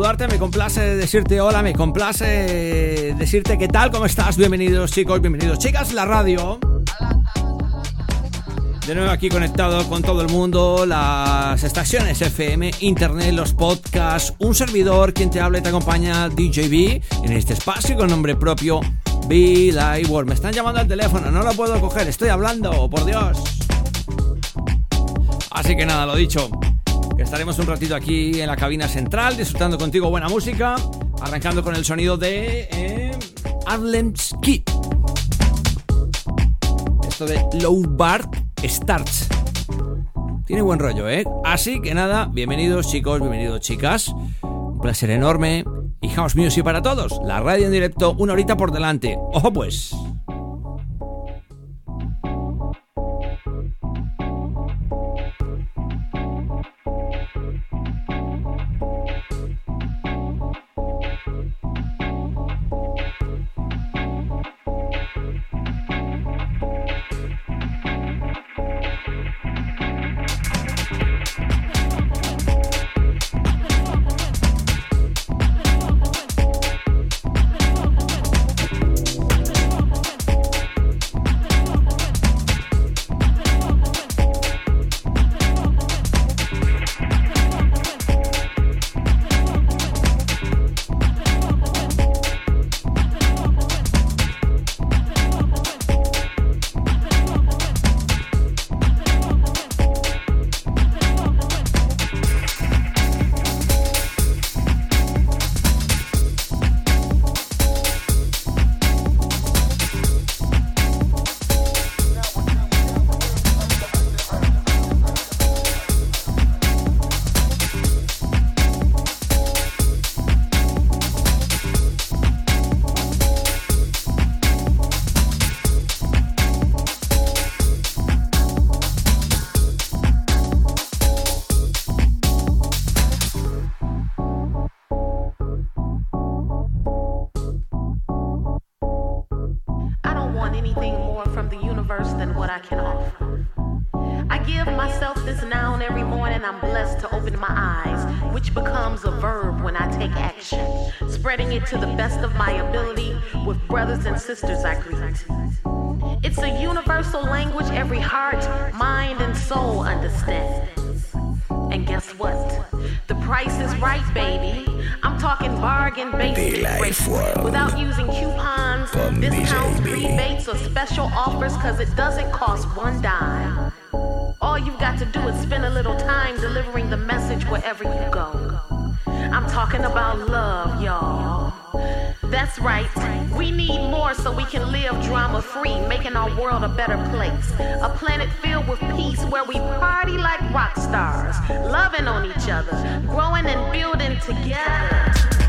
Saludarte, me complace decirte hola, me complace decirte qué tal, cómo estás. Bienvenidos chicos, bienvenidos chicas, la radio. De nuevo aquí conectado con todo el mundo, las estaciones FM, internet, los podcasts, un servidor quien te habla y te acompaña DJB en este espacio con nombre propio Be Live World. Me están llamando al teléfono, no lo puedo coger, estoy hablando, por Dios. Así que nada, lo dicho, estaremos un ratito aquí en la cabina central disfrutando contigo buena música, arrancando con el sonido de eh. Esto de Low Bar Starts. Tiene buen rollo, ¿eh? Así que nada, bienvenidos chicos, bienvenidos chicas. Un placer enorme. Y House Music para todos. La radio en directo, una horita por delante. Ojo pues. Becomes a verb when I take action, spreading it to the best of my ability with brothers and sisters I greet. It's a universal language every heart, mind, and soul understands. And guess what? The price is right, baby. I'm talking bargain basic rates without using coupons, Con discounts, rebates, or special offers because it doesn't cost one dime. All you've got to do is spend a little time delivering the message wherever you go. I'm talking about love, y'all. That's right. We need more so we can live drama free, making our world a better place. A planet filled with peace where we party like rock stars, loving on each other, growing and building together.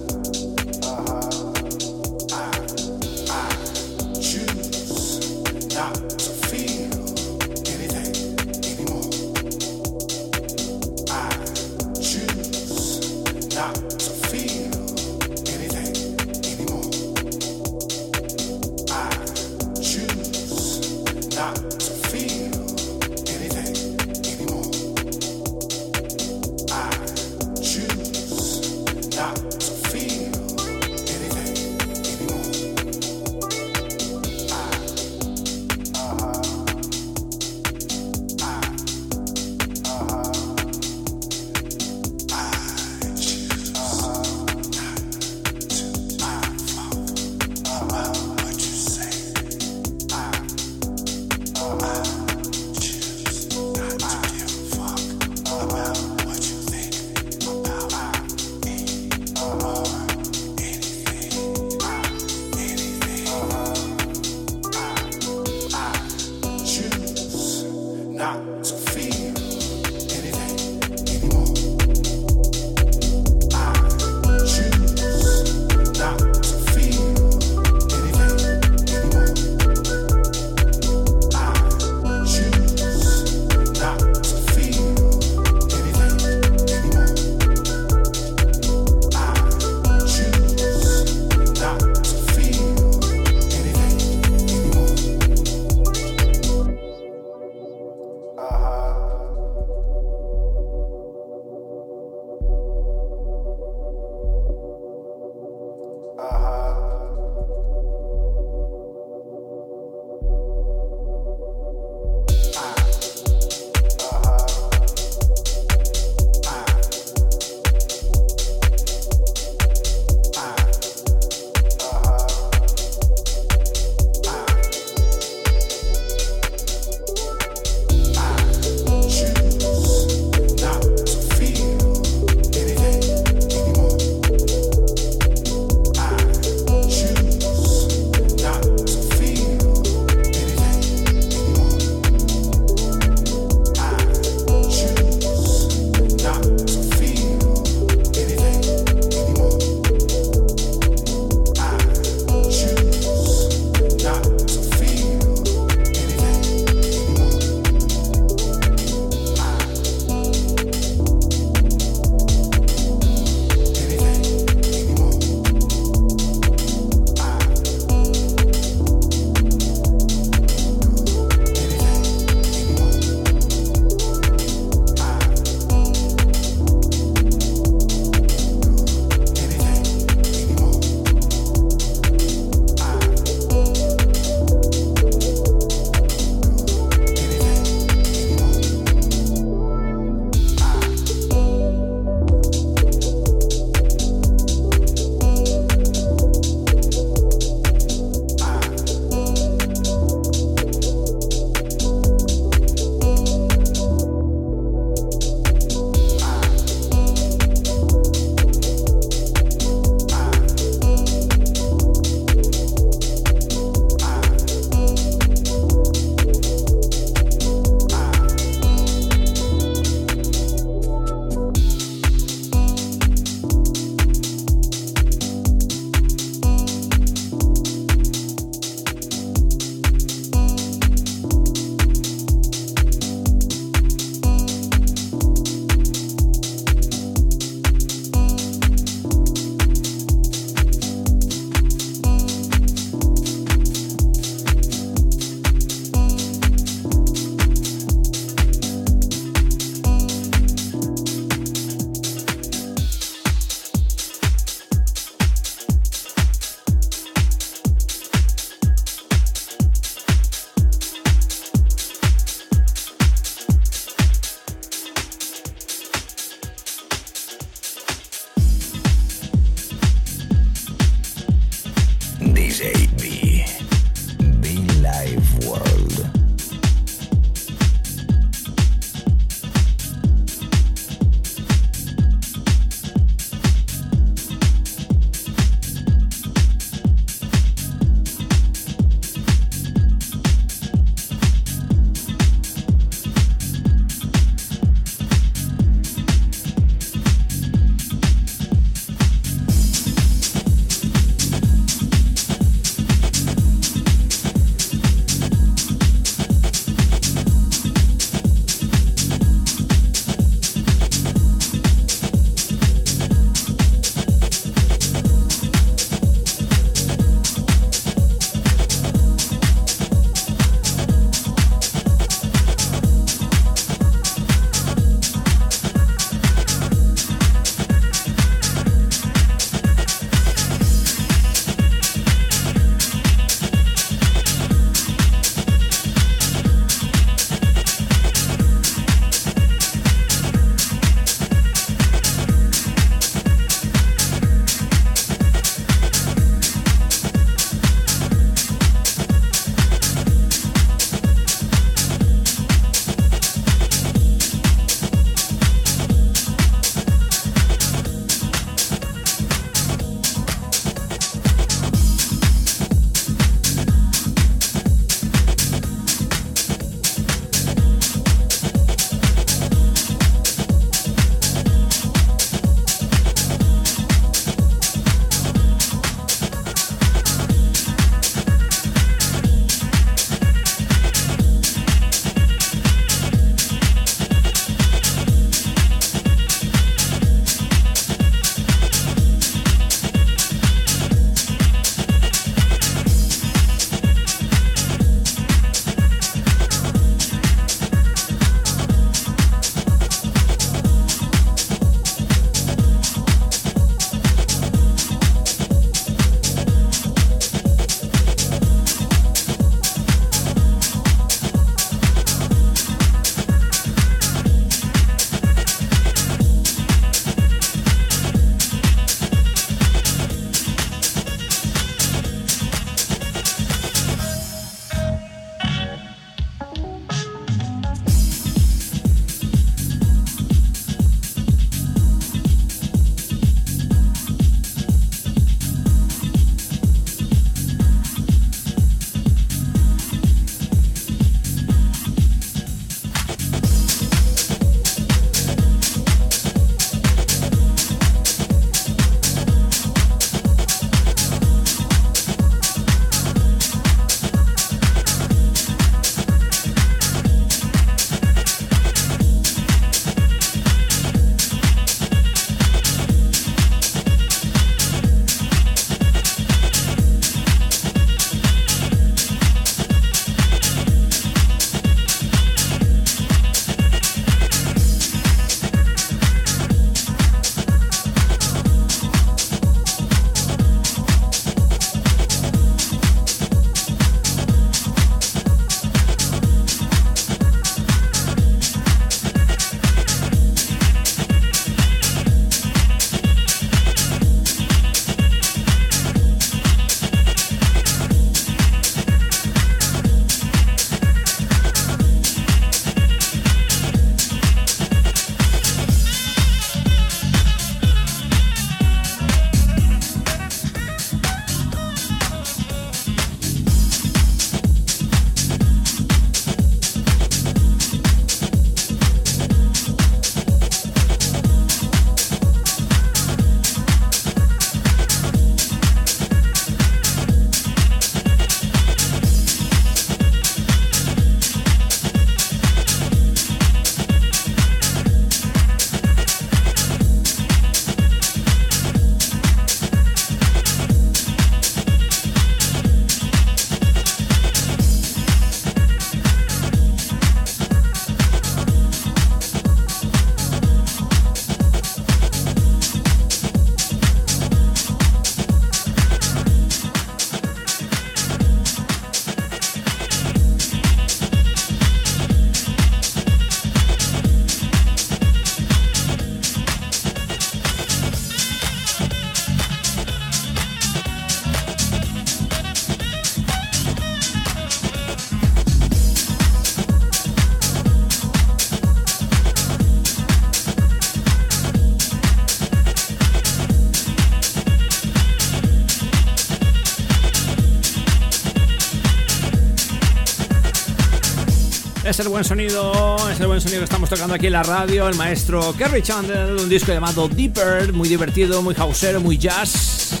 Es el buen sonido, es el buen sonido que estamos tocando aquí en la radio. El maestro Kerry Chandler, un disco llamado Deeper, muy divertido, muy houseero, muy jazz.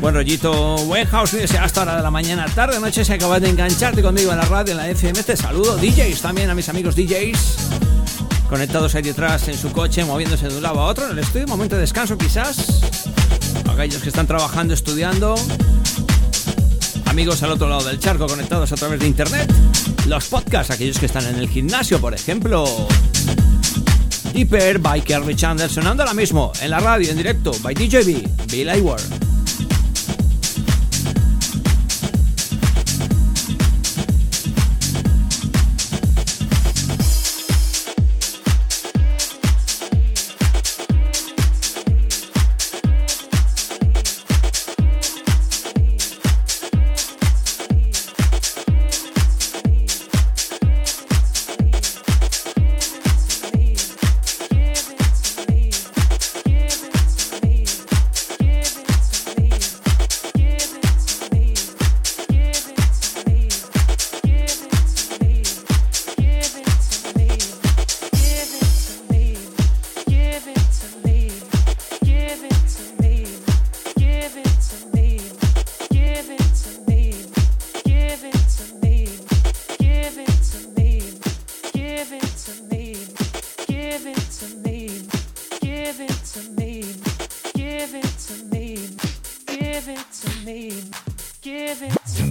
Buen rollito, buen house hasta hora de la mañana, tarde, noche. Si acabas de engancharte conmigo en la radio, en la FM, te saludo. DJs también, a mis amigos DJs. Conectados ahí detrás en su coche, moviéndose de un lado a otro en el estudio. Momento de descanso, quizás. Aquellos que están trabajando, estudiando. Amigos al otro lado del charco, conectados a través de internet. Los podcasts, aquellos que están en el gimnasio, por ejemplo. Deeper by Kerry Chandler sonando ahora mismo en la radio, en directo, by DJB, Bill Ward.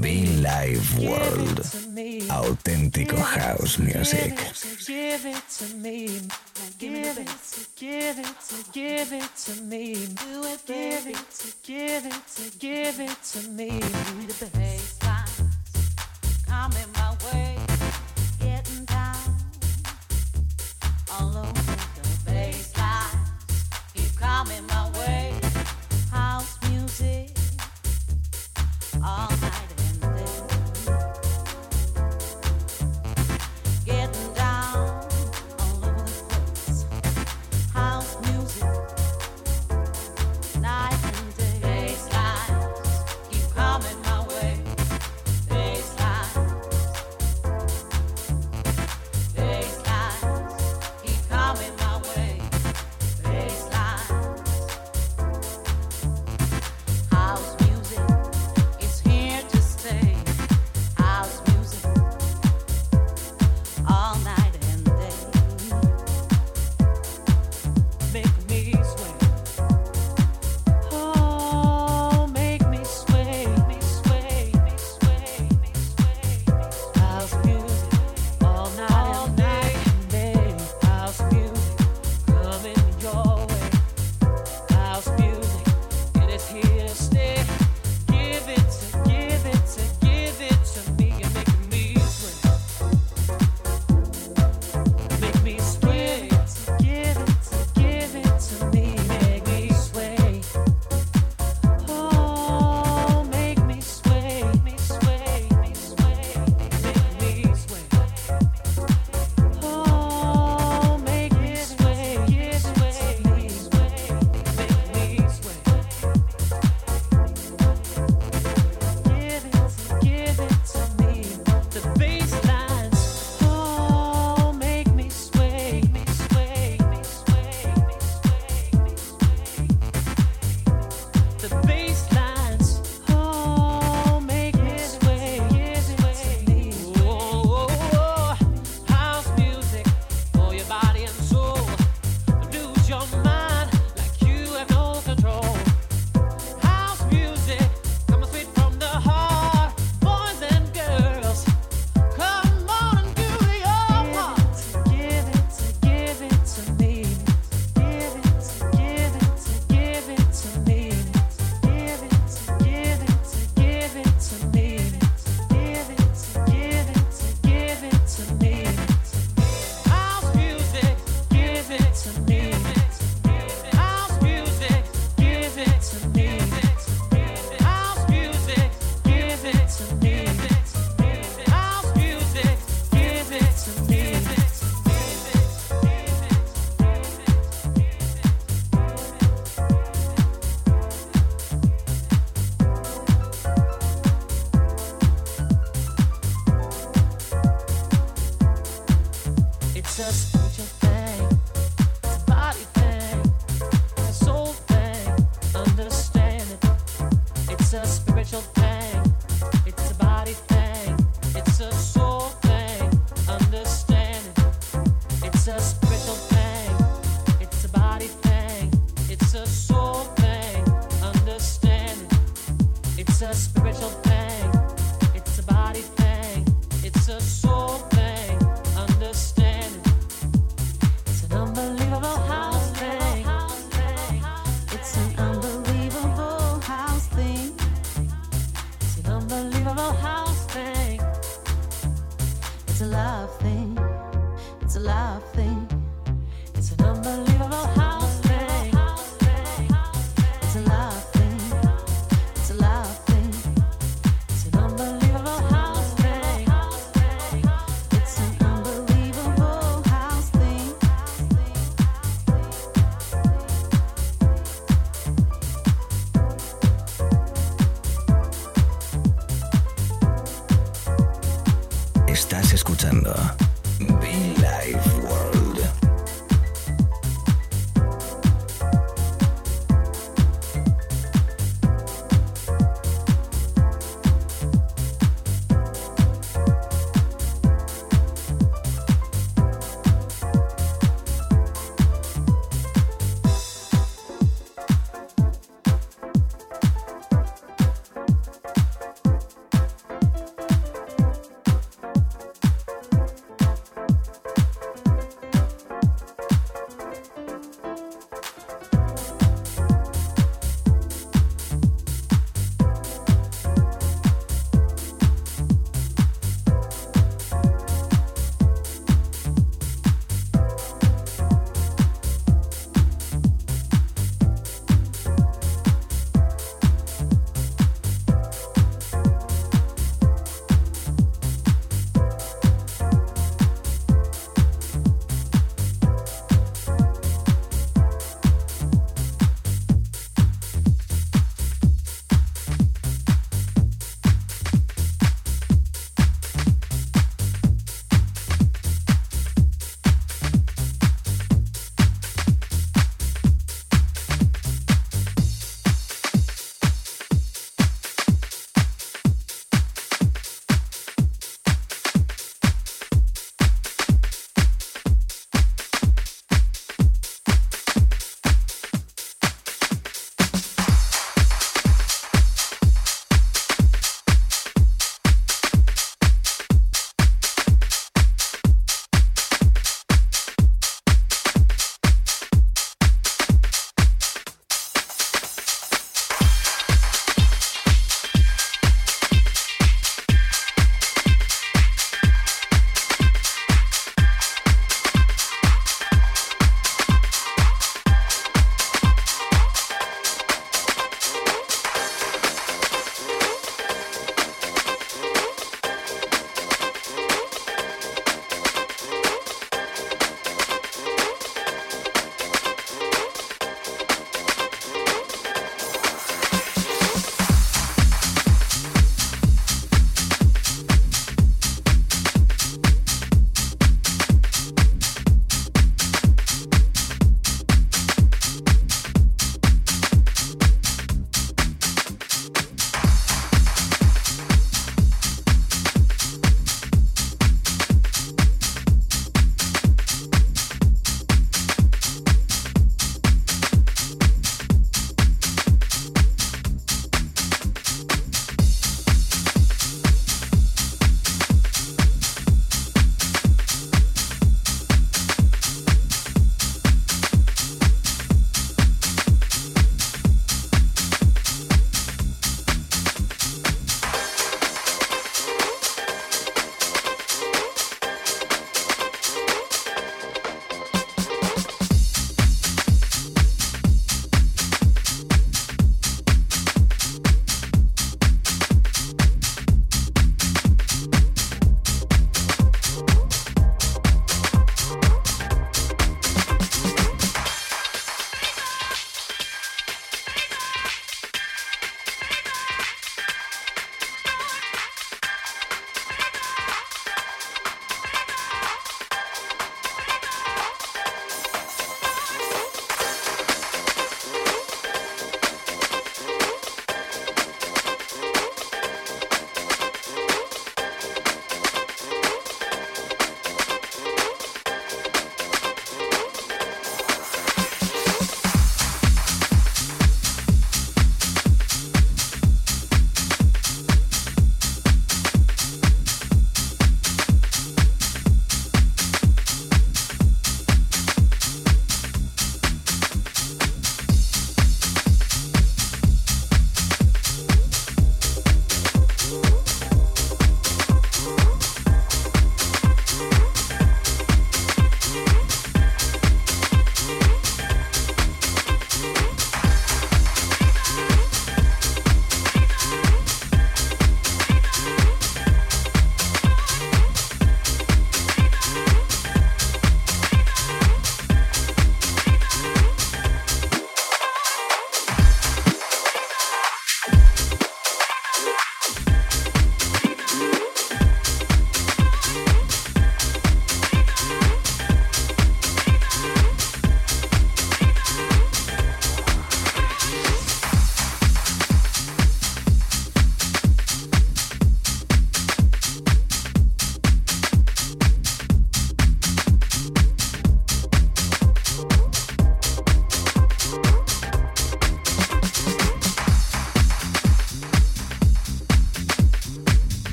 Be Live World. Auténtico house music. Give it to me. Give it to give give it to me. Do it, give it to give it to give it to me. Come in my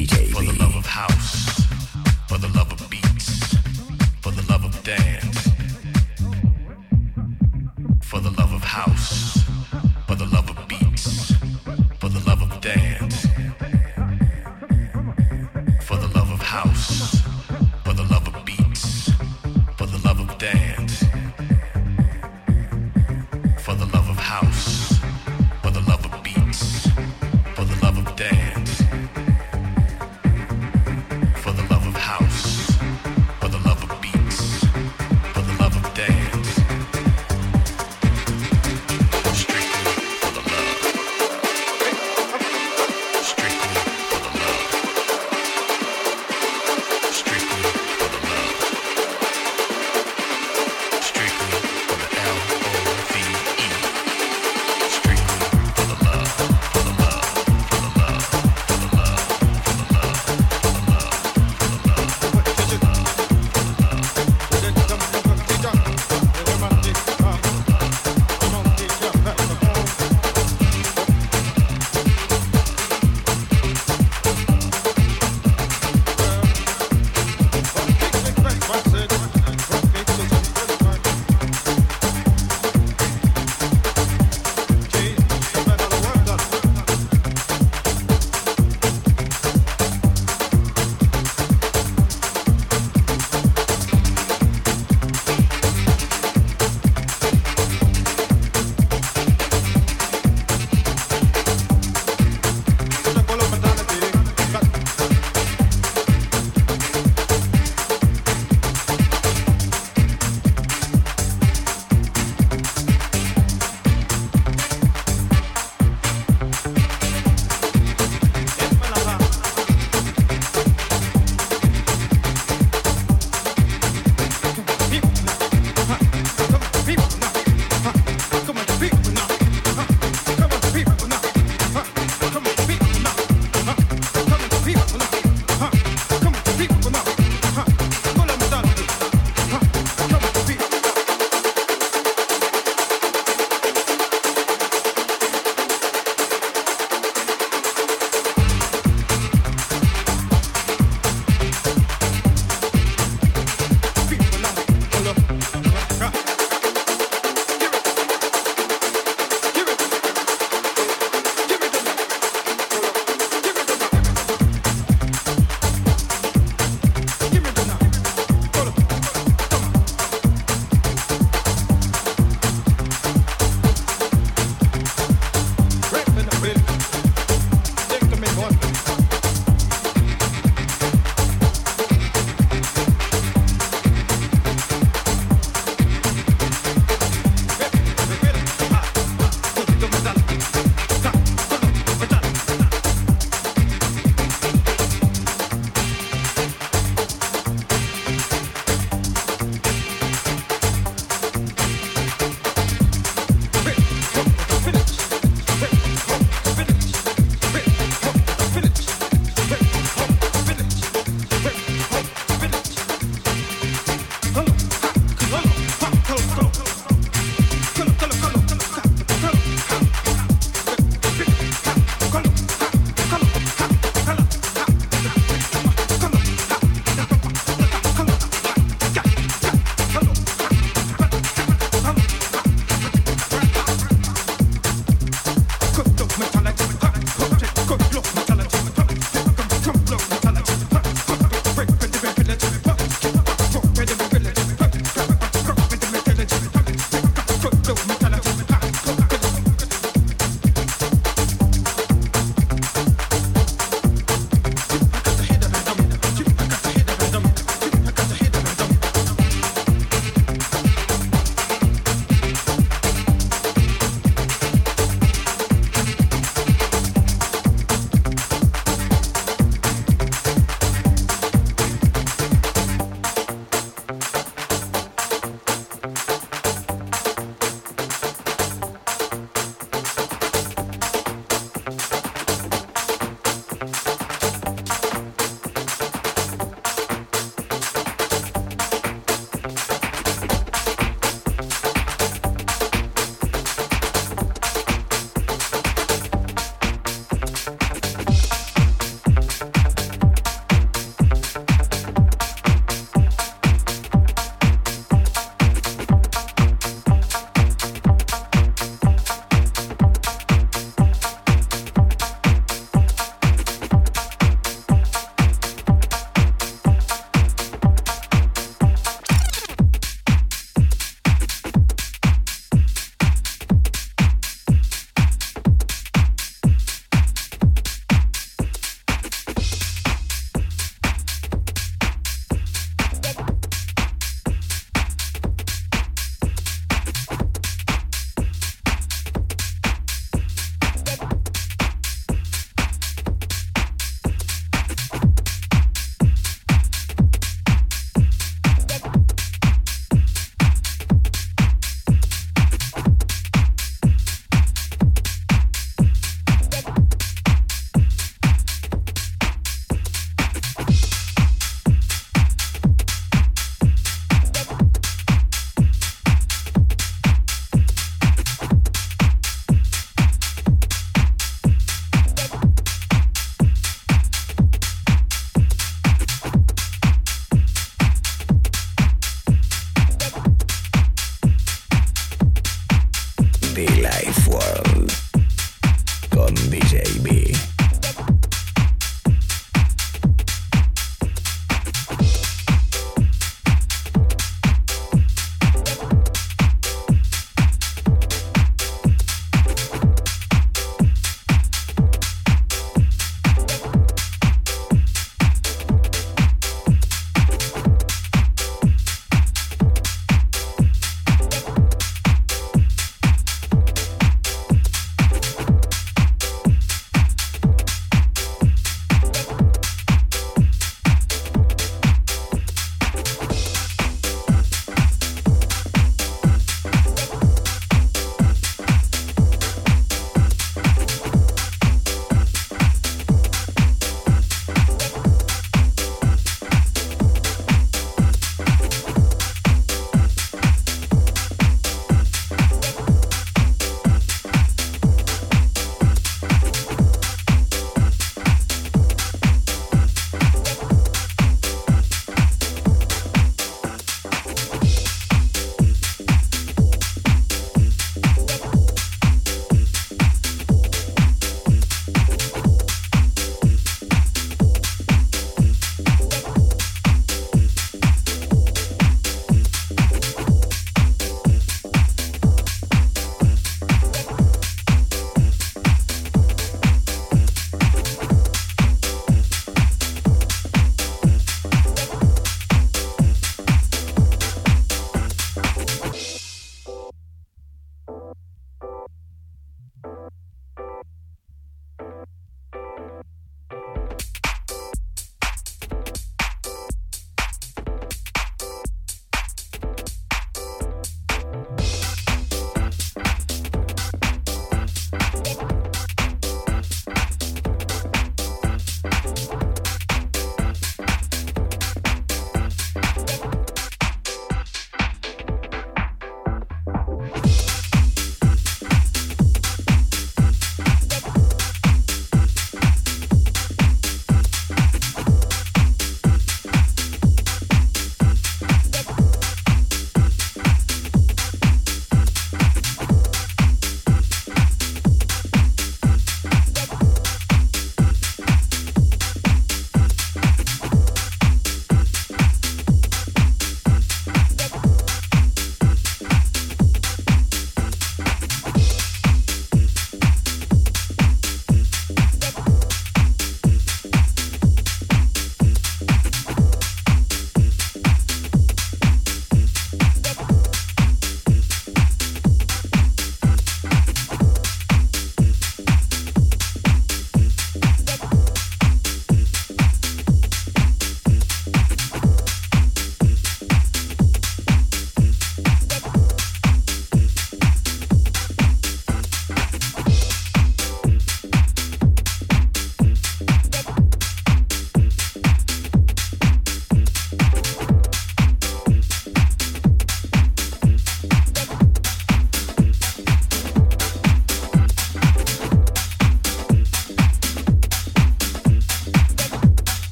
For the love of house,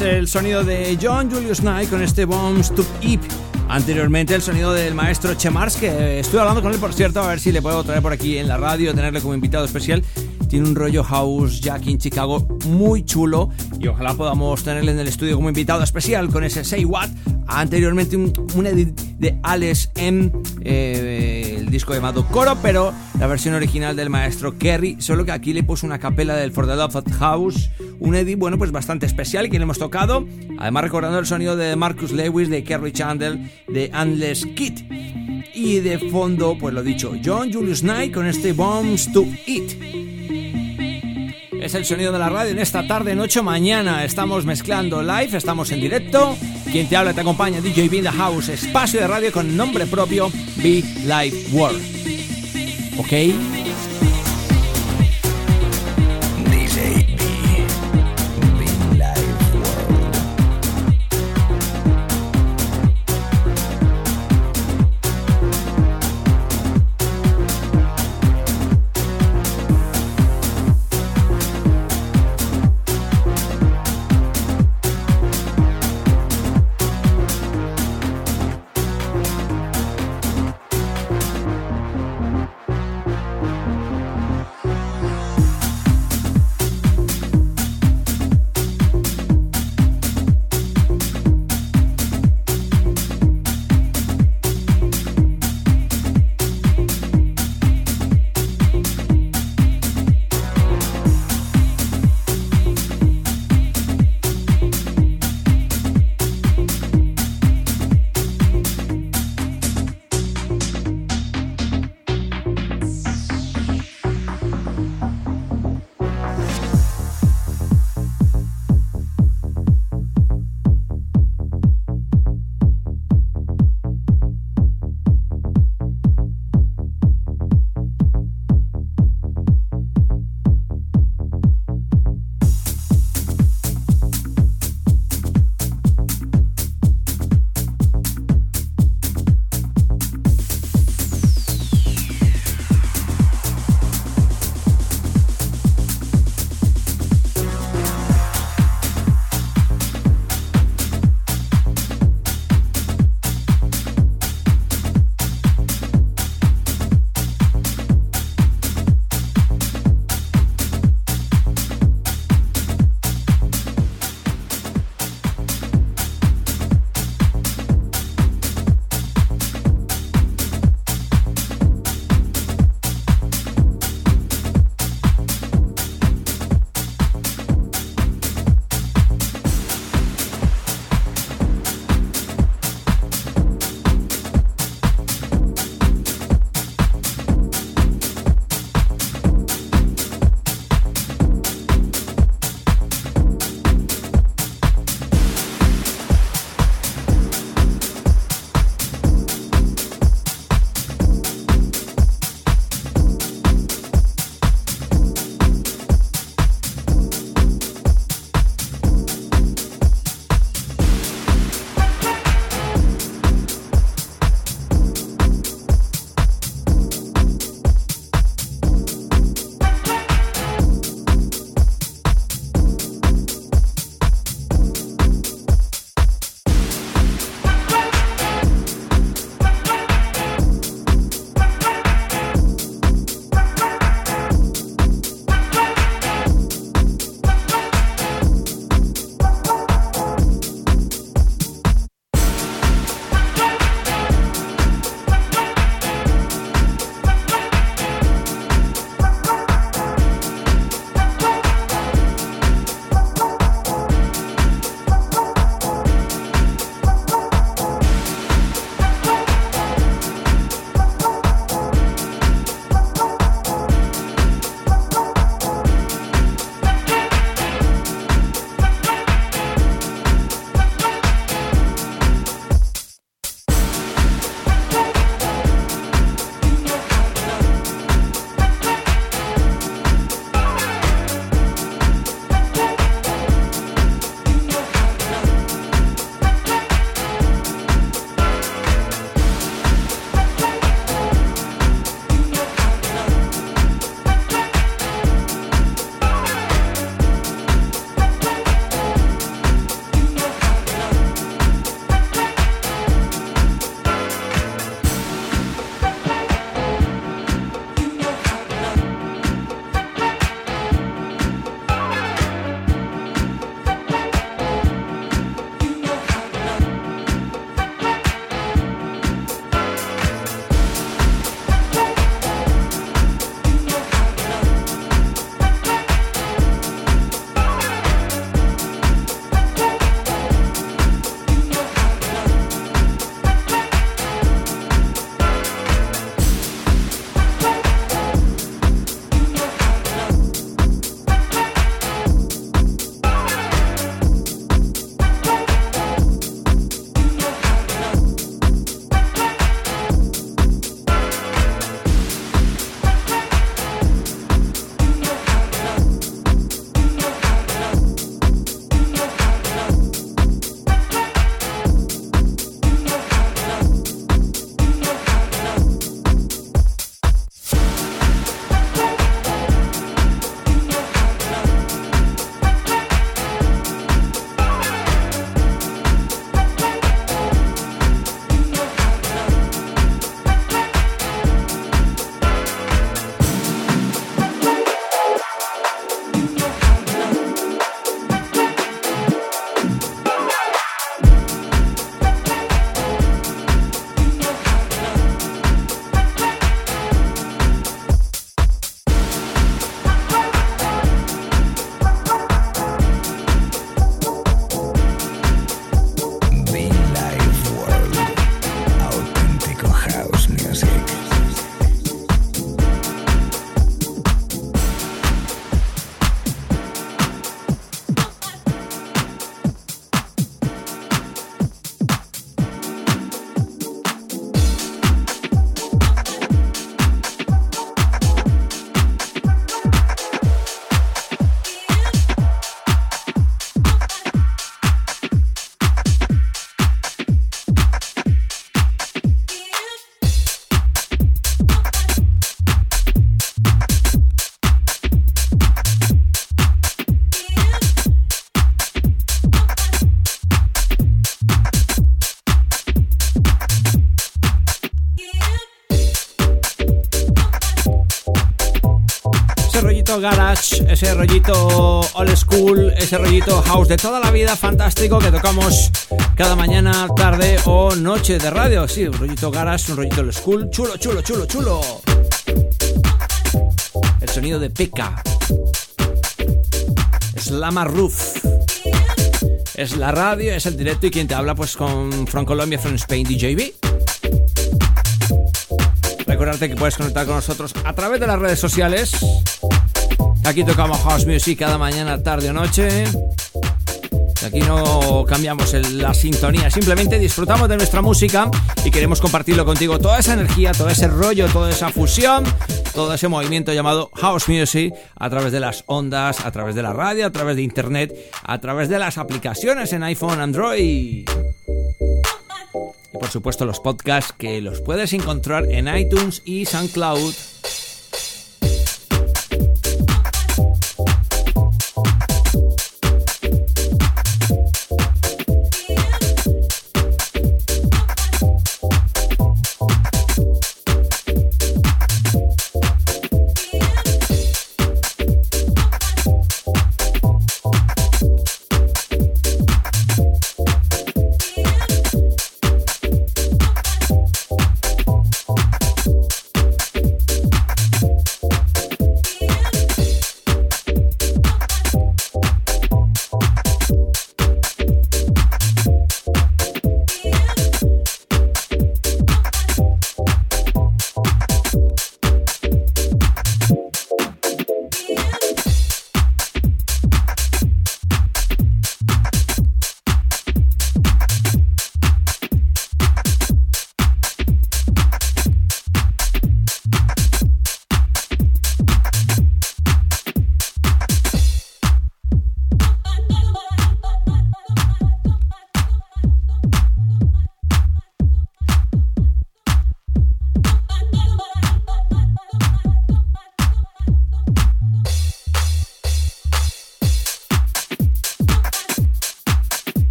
el sonido de John Julius Knight con este Bombs to. Anteriormente el sonido del maestro Chemars, que estuve hablando con él, por cierto, a ver si le puedo traer por aquí en la radio, tenerle como invitado especial. Tiene un rollo house ya aquí en Chicago muy chulo y ojalá podamos tenerle en el estudio como invitado especial con ese Say What. Anteriormente un, edit de Alex M, eh, el disco llamado Coro, pero la versión original del maestro Kerry, solo que aquí le puso una capela del For the Love House, un edit, bueno, pues bastante especial que le hemos tocado, además recordando el sonido de Marcus Lewis, de Kerry Chandler, de Endless Kid. Y de fondo, pues lo dicho, John Julius Knight con este Bombs to Eat. Es el sonido de la radio en esta tarde, noche, mañana. Estamos mezclando live, estamos en directo. Quien te habla te acompaña, DJ B The House, espacio de radio con nombre propio, Be Live World. ¿Ok? Ese rollito old school, ese rollito house de toda la vida fantástico que tocamos cada mañana, tarde o noche de radio. Sí, un rollito garage, un rollito old school, chulo, chulo, chulo, chulo. El sonido de Pekka. Slama Roof. Es la radio, es el directo y quien te habla pues con From Colombia, From Spain, DJB. Recordarte que puedes conectar con nosotros a través de las redes sociales. Aquí tocamos House Music cada mañana, tarde o noche. Aquí no cambiamos la sintonía, simplemente disfrutamos de nuestra música y queremos compartirlo contigo. Toda esa energía, todo ese rollo, toda esa fusión, todo ese movimiento llamado House Music a través de las ondas, a través de la radio, a través de internet, a través de las aplicaciones en iPhone, Android. Y por supuesto los podcasts que los puedes encontrar en iTunes y SoundCloud